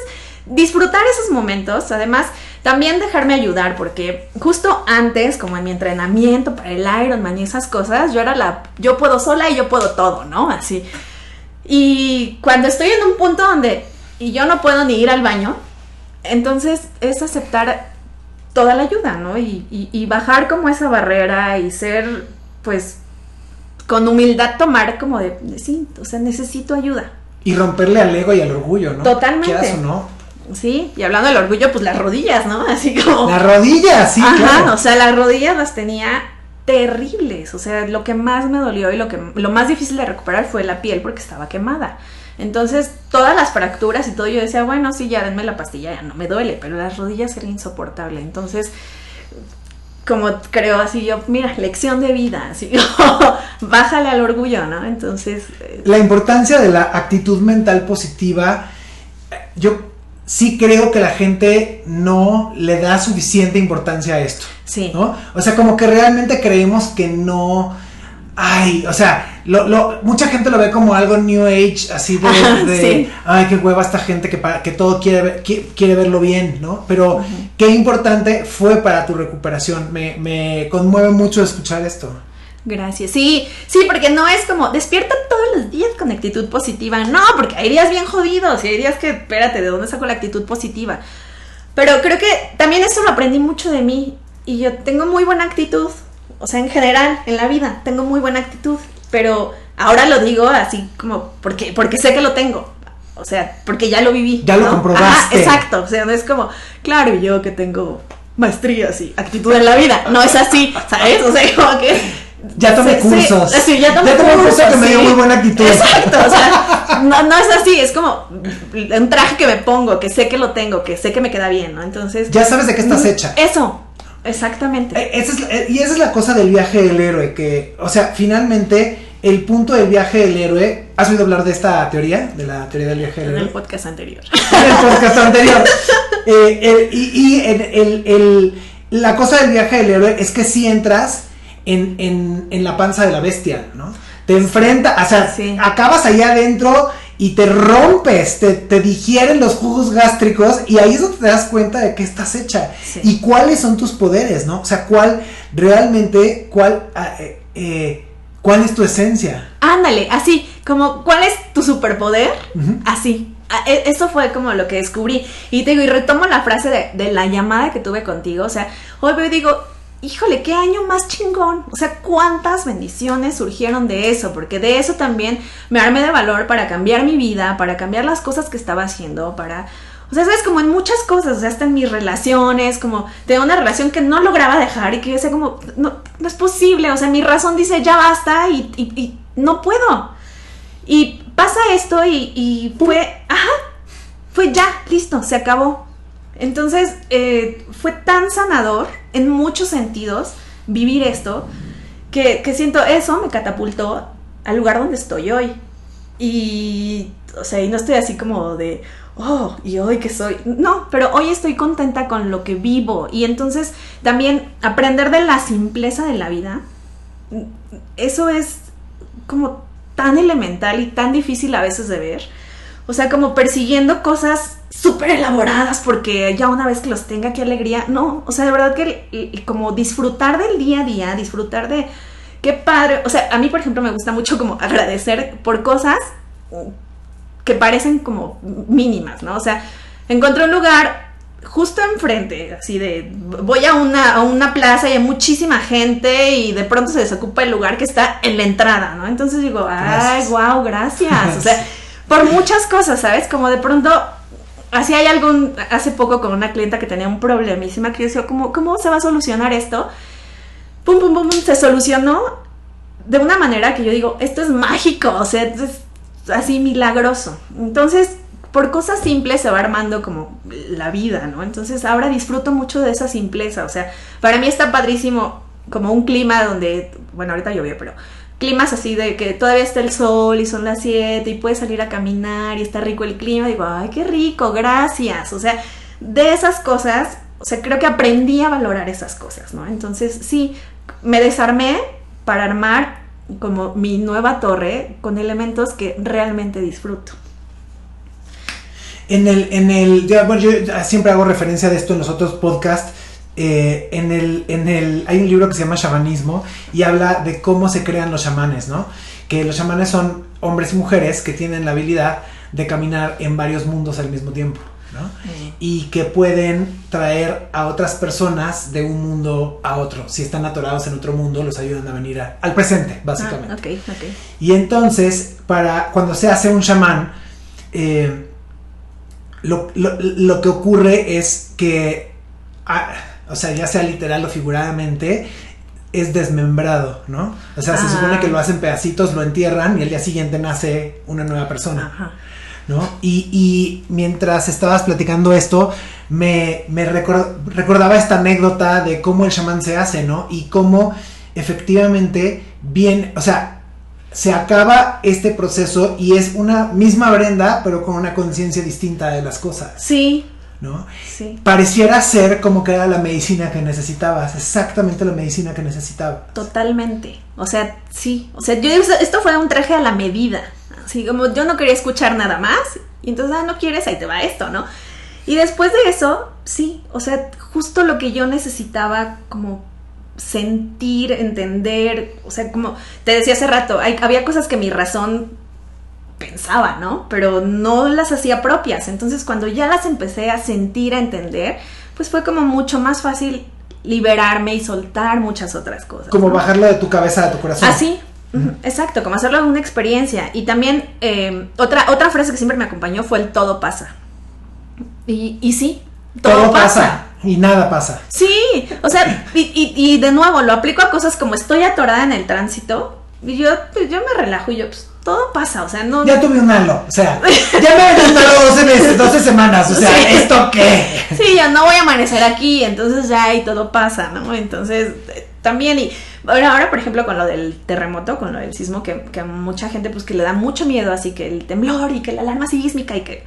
disfrutar esos momentos, además, también dejarme ayudar porque justo antes, como en mi entrenamiento para el Ironman y esas cosas, yo era la, yo puedo sola y yo puedo todo, ¿no? Así. Y cuando estoy en un punto donde y yo no puedo ni ir al baño, entonces es aceptar toda la ayuda, ¿no? Y, y bajar como esa barrera y ser, pues, con humildad tomar como de, sí, o sea, necesito ayuda. Y romperle al ego y al orgullo, ¿no? Totalmente. ¿Qué no? Sí, y hablando del orgullo, pues las rodillas, ¿no? Así como... Las rodillas, sí. Ajá, o sea, las rodillas las tenía terribles, o sea, lo que más me dolió y lo que lo más difícil de recuperar fue la piel porque estaba quemada. Entonces, todas las fracturas y todo, yo decía, bueno, sí, ya denme la pastilla, ya no me duele, pero las rodillas era insoportable. Entonces, como creo así yo, mira, lección de vida, así, bájale al orgullo, ¿no? Entonces... Eh, la importancia de la actitud mental positiva, yo sí creo que la gente no le da suficiente importancia a esto. Sí. ¿no? O sea, como que realmente creemos que no... Ay, o sea, lo, mucha gente lo ve como algo New Age, así de, ay, qué hueva esta gente que, que todo quiere, quiere verlo bien, ¿no? Pero qué importante fue para tu recuperación. Me, me conmueve mucho escuchar esto. Gracias. Sí, sí, porque no es como despierta todos los días con actitud positiva. No, porque hay días bien jodidos y hay días que, espérate, ¿de dónde saco la actitud positiva? Pero creo que también eso lo aprendí mucho de mí y yo tengo muy buena actitud. O sea, en general, en la vida, tengo muy buena actitud pero ahora lo digo así como porque, porque sé que lo tengo. O sea, porque ya lo viví. Ya lo comprobaste. exacto. O sea, no es como, claro, yo que tengo maestrías y actitud en la vida. No es así, ¿sabes? O sea, como que. Ya tomé cursos. Sí, ya tomé, ya cursos, que me dio muy buena actitud. Exacto, o sea, no, no es así, es como un traje que me pongo, que sé que lo tengo, que sé que me queda bien, ¿no? Entonces. Ya sabes de qué estás mm, hecha. Eso, Exactamente. Eh, eh, y esa es la cosa del viaje del héroe, que, o sea, finalmente el punto del viaje del héroe. ¿Has oído hablar de esta teoría? De la teoría del viaje del héroe. En el podcast anterior. En el podcast anterior. Eh, y, el, la cosa del viaje del héroe es que si entras en, la panza de la bestia, ¿no? Te enfrenta, o sea, acabas allá adentro y te rompes, te, digieren los jugos gástricos y ahí es donde te das cuenta de qué estás hecha y cuáles son tus poderes, ¿no? O sea, cuál realmente, cuál, ah, eh, eh, cuál es tu esencia. Ándale, así, como cuál es tu superpoder, así. Ah, e, eso fue como lo que descubrí. Y te digo, y retomo la frase de, de la llamada que tuve contigo. O sea, hoy veo y digo, híjole, qué año más chingón. O sea, cuántas bendiciones surgieron de eso, porque de eso también me armé de valor para cambiar mi vida, para cambiar las cosas que estaba haciendo, para... O sea, sabes, como en muchas cosas, o sea, hasta en mis relaciones, como tengo una relación que no lograba dejar y que yo decía como, no, no es posible, o sea, mi razón dice, ya basta y, y, no puedo. Y pasa esto y, y fue, ajá, fue ya, listo, se acabó. Entonces, eh, fue tan sanador en muchos sentidos vivir esto que, siento eso me catapultó al lugar donde estoy hoy. Y, o sea, y no estoy así como de, oh, y hoy que soy. No, pero hoy estoy contenta con lo que vivo. Y entonces también aprender de la simpleza de la vida, eso es como tan elemental y tan difícil a veces de ver. O sea, como persiguiendo cosas súper elaboradas porque ya una vez que los tenga, qué alegría. No, o sea, de verdad que como disfrutar del día a día, disfrutar de qué padre. O sea, a mí, por ejemplo, me gusta mucho como agradecer por cosas que parecen como mínimas, ¿no? O sea, encontré un lugar justo enfrente, así de, voy a una, a una plaza y hay muchísima gente y de pronto se desocupa el lugar que está en la entrada, ¿no? Entonces digo, ay, wow, gracias. O sea, por muchas cosas, ¿sabes? Como de pronto, así hay algún, hace poco con una clienta que tenía un problemísima que yo decía, ¿cómo, ¿cómo se va a solucionar esto? Pum, pum, pum, pum, se solucionó de una manera que yo digo, esto es mágico, o sea, es así milagroso. Entonces, por cosas simples se va armando como la vida, ¿no? Entonces ahora disfruto mucho de esa simpleza, o sea, para mí está padrísimo como un clima donde, bueno, ahorita llovió, pero climas así de que todavía está el sol y son las 7 y puedes salir a caminar y está rico el clima, digo, ay, qué rico, gracias. O sea, de esas cosas, o sea, creo que aprendí a valorar esas cosas, ¿no? Entonces, sí, me desarmé para armar como mi nueva torre con elementos que realmente disfruto. En el, en el, bueno, yo siempre hago referencia de esto en los otros podcasts eh, en, el, en el, hay un libro que se llama Shamanismo y habla de cómo se crean los chamanes, ¿no? Que los chamanes son hombres y mujeres que tienen la habilidad de caminar en varios mundos al mismo tiempo, ¿no? Y que pueden traer a otras personas de un mundo a otro. Si están atorados en otro mundo, los ayudan a venir al presente, básicamente. Ah, okay, okay. Y entonces, para cuando se hace un chamán, eh, lo, lo, lo, que ocurre es que... Ah, o sea, ya sea literal o figuradamente, es desmembrado, ¿no? O sea, se supone que lo hacen pedacitos, lo entierran y al día siguiente nace una nueva persona. ¿No? Y, y, mientras estabas platicando esto, me, me recordaba esta anécdota de cómo el chamán se hace, ¿no? Y cómo efectivamente bien, o sea, se acaba este proceso y es una misma Brenda, pero con una conciencia distinta de las cosas. Sí, ¿no? Sí. Pareciera ser como que era la medicina que necesitabas, exactamente la medicina que necesitaba. Totalmente. O sea, sí. O sea, yo esto fue un traje a la medida. Así como yo no quería escuchar nada más. Y entonces, ah, no quieres, ahí te va esto, ¿no? Y después de eso, sí. O sea, justo lo que yo necesitaba como sentir, entender. O sea, como te decía hace rato, hay, había cosas que mi razón pensaba, ¿no? Pero no las hacía propias. Entonces cuando ya las empecé a sentir, a entender, pues fue como mucho más fácil liberarme y soltar muchas otras cosas. Como bajarlo de tu cabeza a tu corazón. Así, exacto, como hacerlo de una experiencia. Y también eh, otra, otra frase que siempre me acompañó fue el todo pasa. Y, y sí, todo, pasa. Y nada pasa. Sí, o sea, y, y, y, de nuevo lo aplico a cosas como estoy atorada en el tránsito y yo, pues, yo me relajo y yo, pues todo pasa, o sea, no... Ya tuve un halo, o sea, ya me he un 12 meses, 12 semanas, o sea, ¿esto qué? Sí, ya no voy a amanecer aquí, entonces ya y todo pasa, ¿no? Entonces, también, y ahora, por ejemplo, con lo del terremoto, con lo del sismo, que, que a mucha gente, pues, que le da mucho miedo, así que el temblor y que la alarma sísmica y que...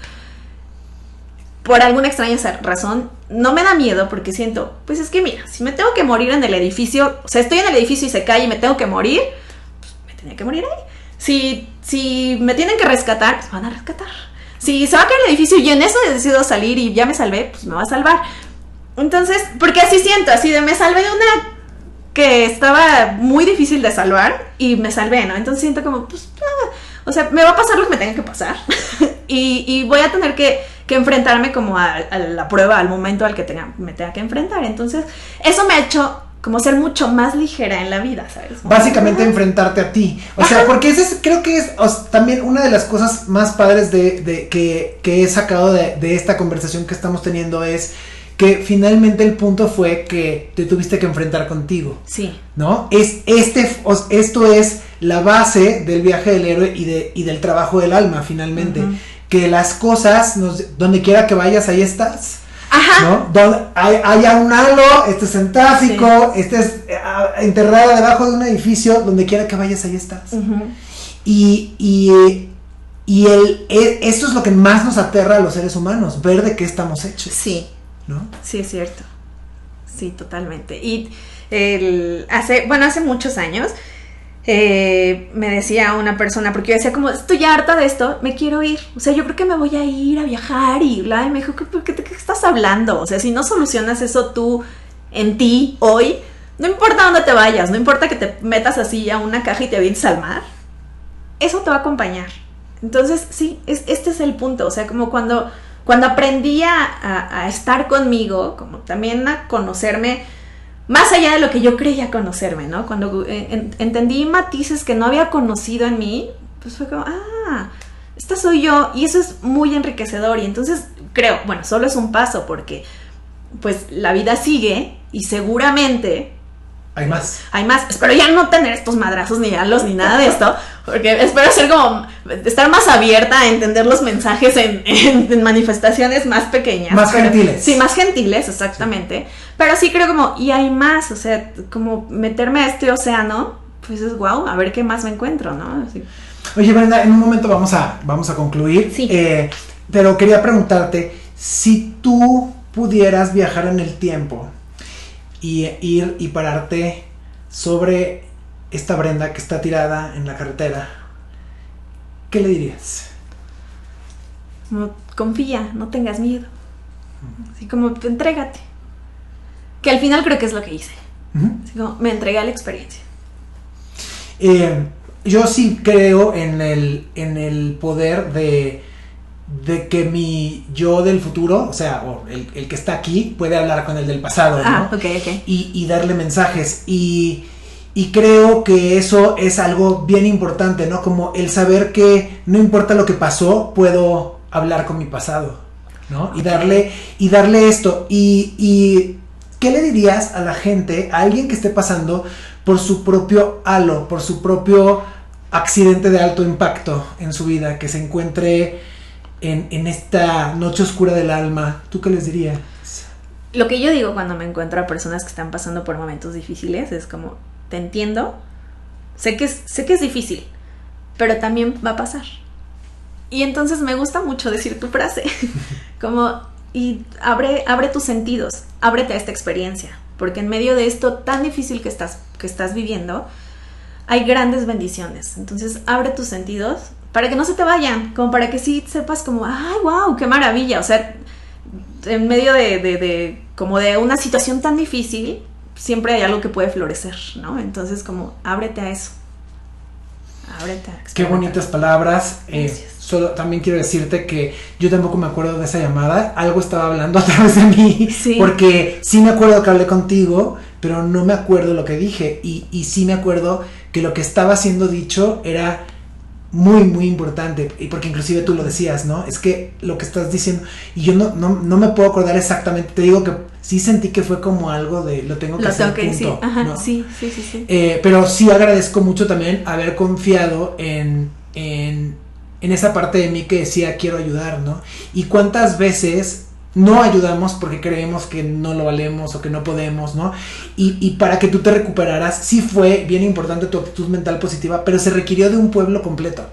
Por alguna extraña razón, no me da miedo porque siento, pues es que mira, si me tengo que morir en el edificio, o sea, estoy en el edificio y se cae y me tengo que morir, pues me tenía que morir ahí si, si me tienen que rescatar, pues van a rescatar. Si se va a caer el edificio y en eso decido salir y ya me salvé, pues me va a salvar. Entonces, porque así siento, así de me salvé de una que estaba muy difícil de salvar y me salvé, ¿no? Entonces siento como, pues, ah, o sea, me va a pasar lo que me tenga que pasar y, y, voy a tener que, que enfrentarme como a, a, la prueba, al momento al que tenga, me tenga que enfrentar. Entonces, eso me ha hecho como ser mucho más ligera en la vida, ¿sabes? Básicamente enfrentarte a ti. O sea, porque ese es, creo que es también una de las cosas más padres de, de que, que, he sacado de, de, esta conversación que estamos teniendo es que finalmente el punto fue que te tuviste que enfrentar contigo. Sí. ¿No? Es este, esto es la base del viaje del héroe y, de, y del trabajo del alma, finalmente. Que las cosas, nos, donde quiera que vayas, ahí estás. Ajá. ¿no? Donde hay, haya un halo, estés en tráfico, sí. estés enterrada debajo de un edificio, donde quiera que vayas, ahí estás. Uh -huh. Y, y, y el, el, esto es lo que más nos aterra a los seres humanos, ver de qué estamos hechos. Sí. ¿No? Sí, es cierto. Sí, totalmente. Y hace, bueno, hace muchos años, eh, me decía una persona, porque yo decía como, estoy harta de esto, me quiero ir, o sea, yo creo que me voy a ir a viajar y bla, y me dijo, ¿qué, qué, qué estás hablando? O sea, si no solucionas eso tú en ti hoy, no importa dónde te vayas, no importa que te metas así a una caja y te avientes al mar, eso te va a acompañar. Entonces, sí, es, este es el punto, o sea, como cuando, cuando aprendí a, estar conmigo, como también a conocerme, más allá de lo que yo creía conocerme, ¿no? Cuando eh, en, entendí matices que no había conocido en mí, pues fue como, ah, esta soy yo, y eso es muy enriquecedor, y entonces creo, bueno, solo es un paso, porque pues la vida sigue, y seguramente... Hay más. Hay más. Espero ya no tener estos madrazos ni halos ni nada de esto, porque espero ser como, estar más abierta a entender los mensajes en, en, en manifestaciones más pequeñas. Más pero, gentiles. Sí, más gentiles, exactamente. Sí. Pero sí creo como, y hay más, o sea, como meterme a este océano, pues es wow, a ver qué más me encuentro, ¿no? Oye, Brenda, en un momento vamos a, vamos a concluir. Sí. Eh, pero quería preguntarte, si tú pudieras viajar en el tiempo y ir y pararte sobre esta Brenda que está tirada en la carretera, ¿qué le dirías? Como, confía, no tengas miedo. Así como, entrégate. Que al final creo que es lo que hice. Así como, me entregué a la experiencia. Eh, yo sí creo en el, en el poder de, de que mi yo del futuro, o sea, o el, el que está aquí, puede hablar con el del pasado, ¿no? Ah, ok, ok. y, y darle mensajes. Y, y creo que eso es algo bien importante, ¿no? Como el saber que no importa lo que pasó, puedo hablar con mi pasado, ¿no? Y darle, y darle esto. Y, y ¿qué le dirías a la gente, a alguien que esté pasando por su propio halo, por su propio accidente de alto impacto en su vida, que se encuentre en, esta noche oscura del alma? ¿Tú qué les dirías? Lo que yo digo cuando me encuentro a personas que están pasando por momentos difíciles es como, te entiendo, sé que es, sé que es difícil, pero también va a pasar. Y entonces me gusta mucho decir tu frase, como, y abre, abre tus sentidos, ábrete a esta experiencia, porque en medio de esto tan difícil que estás, que estás viviendo, hay grandes bendiciones. Entonces abre tus sentidos para que no se te vayan, como para que sí sepas como, ay, wow, qué maravilla, o sea, en medio de, de, de, como de una situación tan difícil, siempre hay algo que puede florecer, ¿no? Entonces, como, ábrete a eso. Ábrete a Qué bonitas palabras. Eh, Gracias. solo también quiero decirte que yo tampoco me acuerdo de esa llamada. Algo estaba hablando a través de mí. Sí. Porque sí me acuerdo que hablé contigo, pero no me acuerdo lo que dije. Y, y sí me acuerdo que lo que estaba siendo dicho era muy, muy importante. Y porque inclusive tú lo decías, ¿no? Es que lo que estás diciendo. Y yo no, no, no me puedo acordar exactamente. Te digo que sí sentí que fue como algo de lo tengo que Lo hacer. tengo que decir. punto, Ajá, ¿no? sí, sí, sí, sí. Eh, pero sí agradezco mucho también haber confiado en, en, en esa parte de mí que decía quiero ayudar, ¿no? Y cuántas veces no ayudamos porque creemos que no lo valemos o que no podemos, ¿no? Y, y para que tú te recuperaras, sí fue bien importante tu actitud mental positiva, pero se requirió de un pueblo completo.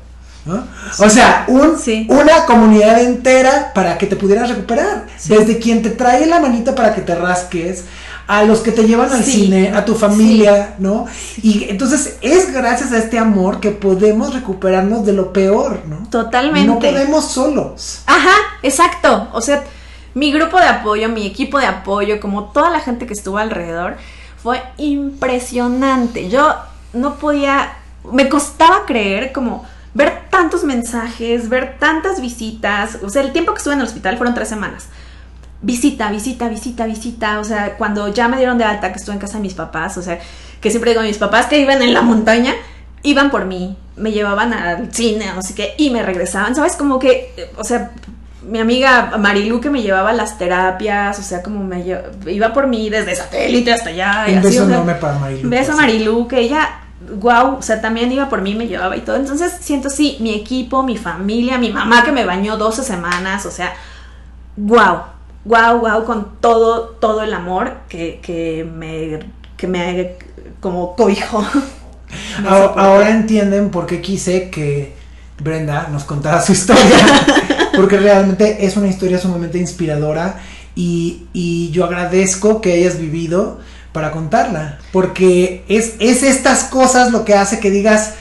¿no? O sea, un, Sí. una comunidad entera para que te pudieras recuperar. Sí. Desde quien te trae la manita para que te rasques, a los que te llevan al cine, a tu familia, ¿no? Y entonces es gracias a este amor que podemos recuperarnos de lo peor, ¿no? Totalmente. No podemos solos. Ajá, exacto. O sea, mi grupo de apoyo, mi equipo de apoyo, como toda la gente que estuvo alrededor, fue impresionante. Yo no podía, me costaba creer como ver tantos mensajes, ver tantas visitas. O sea, el tiempo que estuve en el hospital fueron tres semanas. Visita, visita, visita, visita. O sea, cuando ya me dieron de alta, que estuve en casa de mis papás, o sea, que siempre digo, mis papás que iban en la montaña, iban por mí, me llevaban al cine, no sé y me regresaban, ¿sabes? Como que, o sea, mi amiga Marilu que me llevaba las terapias, o sea, como me iba por mí desde satélite hasta allá. y Un así, beso o sea, para Marilu. un beso a Marilu, que ella, wow, o sea, también iba por mí, me llevaba y todo. Entonces siento, sí, mi equipo, mi familia, mi mamá que me bañó 12 semanas, o sea, wow, wow, wow, con todo, todo el amor que, que me, que me como. No sé Ahora, ahora entienden por qué quise que Brenda nos contara su historia. porque realmente es una historia sumamente inspiradora y, y yo agradezco que hayas vivido para contarla. Porque es, es estas cosas lo que hace que digas.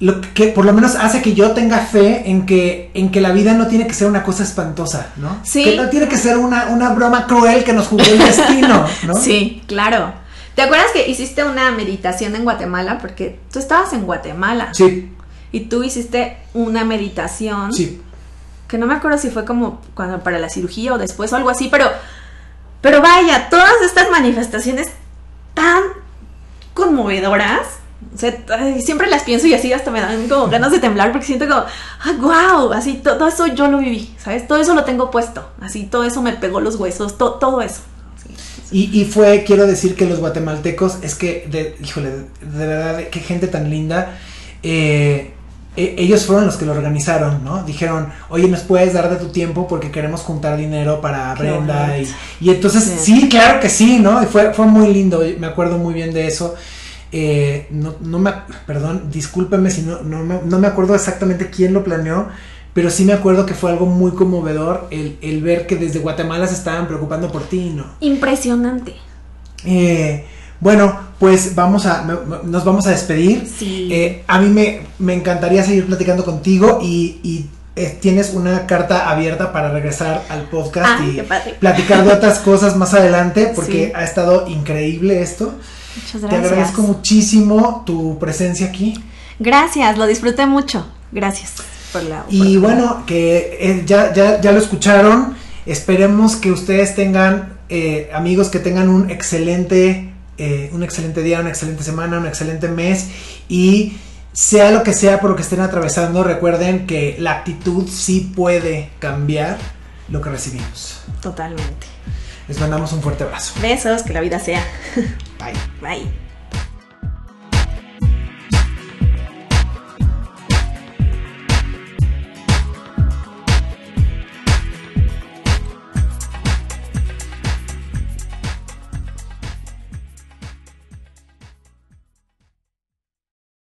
Lo que por lo menos hace que yo tenga fe en que, en que la vida no tiene que ser una cosa espantosa, ¿no? Sí. Que no tiene que ser una, una broma cruel que nos jugó el destino, ¿no? Sí, claro. ¿Te acuerdas que hiciste una meditación en Guatemala? Porque tú estabas en Guatemala Sí, y tú hiciste una meditación sí. que no me acuerdo si fue como cuando para la cirugía o después o algo así, pero pero vaya, todas estas manifestaciones tan conmovedoras, o sea, siempre las pienso y así hasta me dan como ganas de temblar porque siento como, ah, wow, así to- todo eso yo lo viví, ¿sabes? Todo eso lo tengo puesto, así todo eso me pegó los huesos, to- todo eso. Sí. Y, y fue, quiero decir que los guatemaltecos, es que, de, híjole, de verdad, qué gente tan linda. eh, e- ellos fueron los que lo organizaron, ¿no? Dijeron, oye, ¿nos puedes dar de tu tiempo porque queremos juntar dinero para Qué Brenda? Y, y entonces, Sí. sí. claro que sí, ¿no? Y fue, fue muy lindo, me acuerdo muy bien de eso. Eh, no, no me, perdón, discúlpeme si no, no, me, no me acuerdo exactamente quién lo planeó, pero sí me acuerdo que fue algo muy conmovedor el, el ver que desde Guatemala se estaban preocupando por ti, ¿no? Impresionante. Eh, bueno, pues vamos a, nos vamos a despedir. Sí. Eh, a mí me, me, encantaría seguir platicando contigo y, y eh, tienes una carta abierta para regresar al podcast Ah, y platicar de otras cosas más adelante porque Sí. ha estado increíble esto. Muchas Te gracias. agradezco muchísimo tu presencia aquí. Gracias, lo disfruté mucho. Gracias por la Y bueno, que eh, ya, ya, ya lo escucharon. Esperemos que ustedes tengan, eh, amigos, que tengan un excelente, eh, un excelente día, una excelente semana, un excelente mes. Y sea lo que sea por lo que estén atravesando, recuerden que la actitud sí puede cambiar lo que recibimos. Totalmente. Les mandamos un fuerte abrazo. Besos, que la vida sea. Bye. Bye.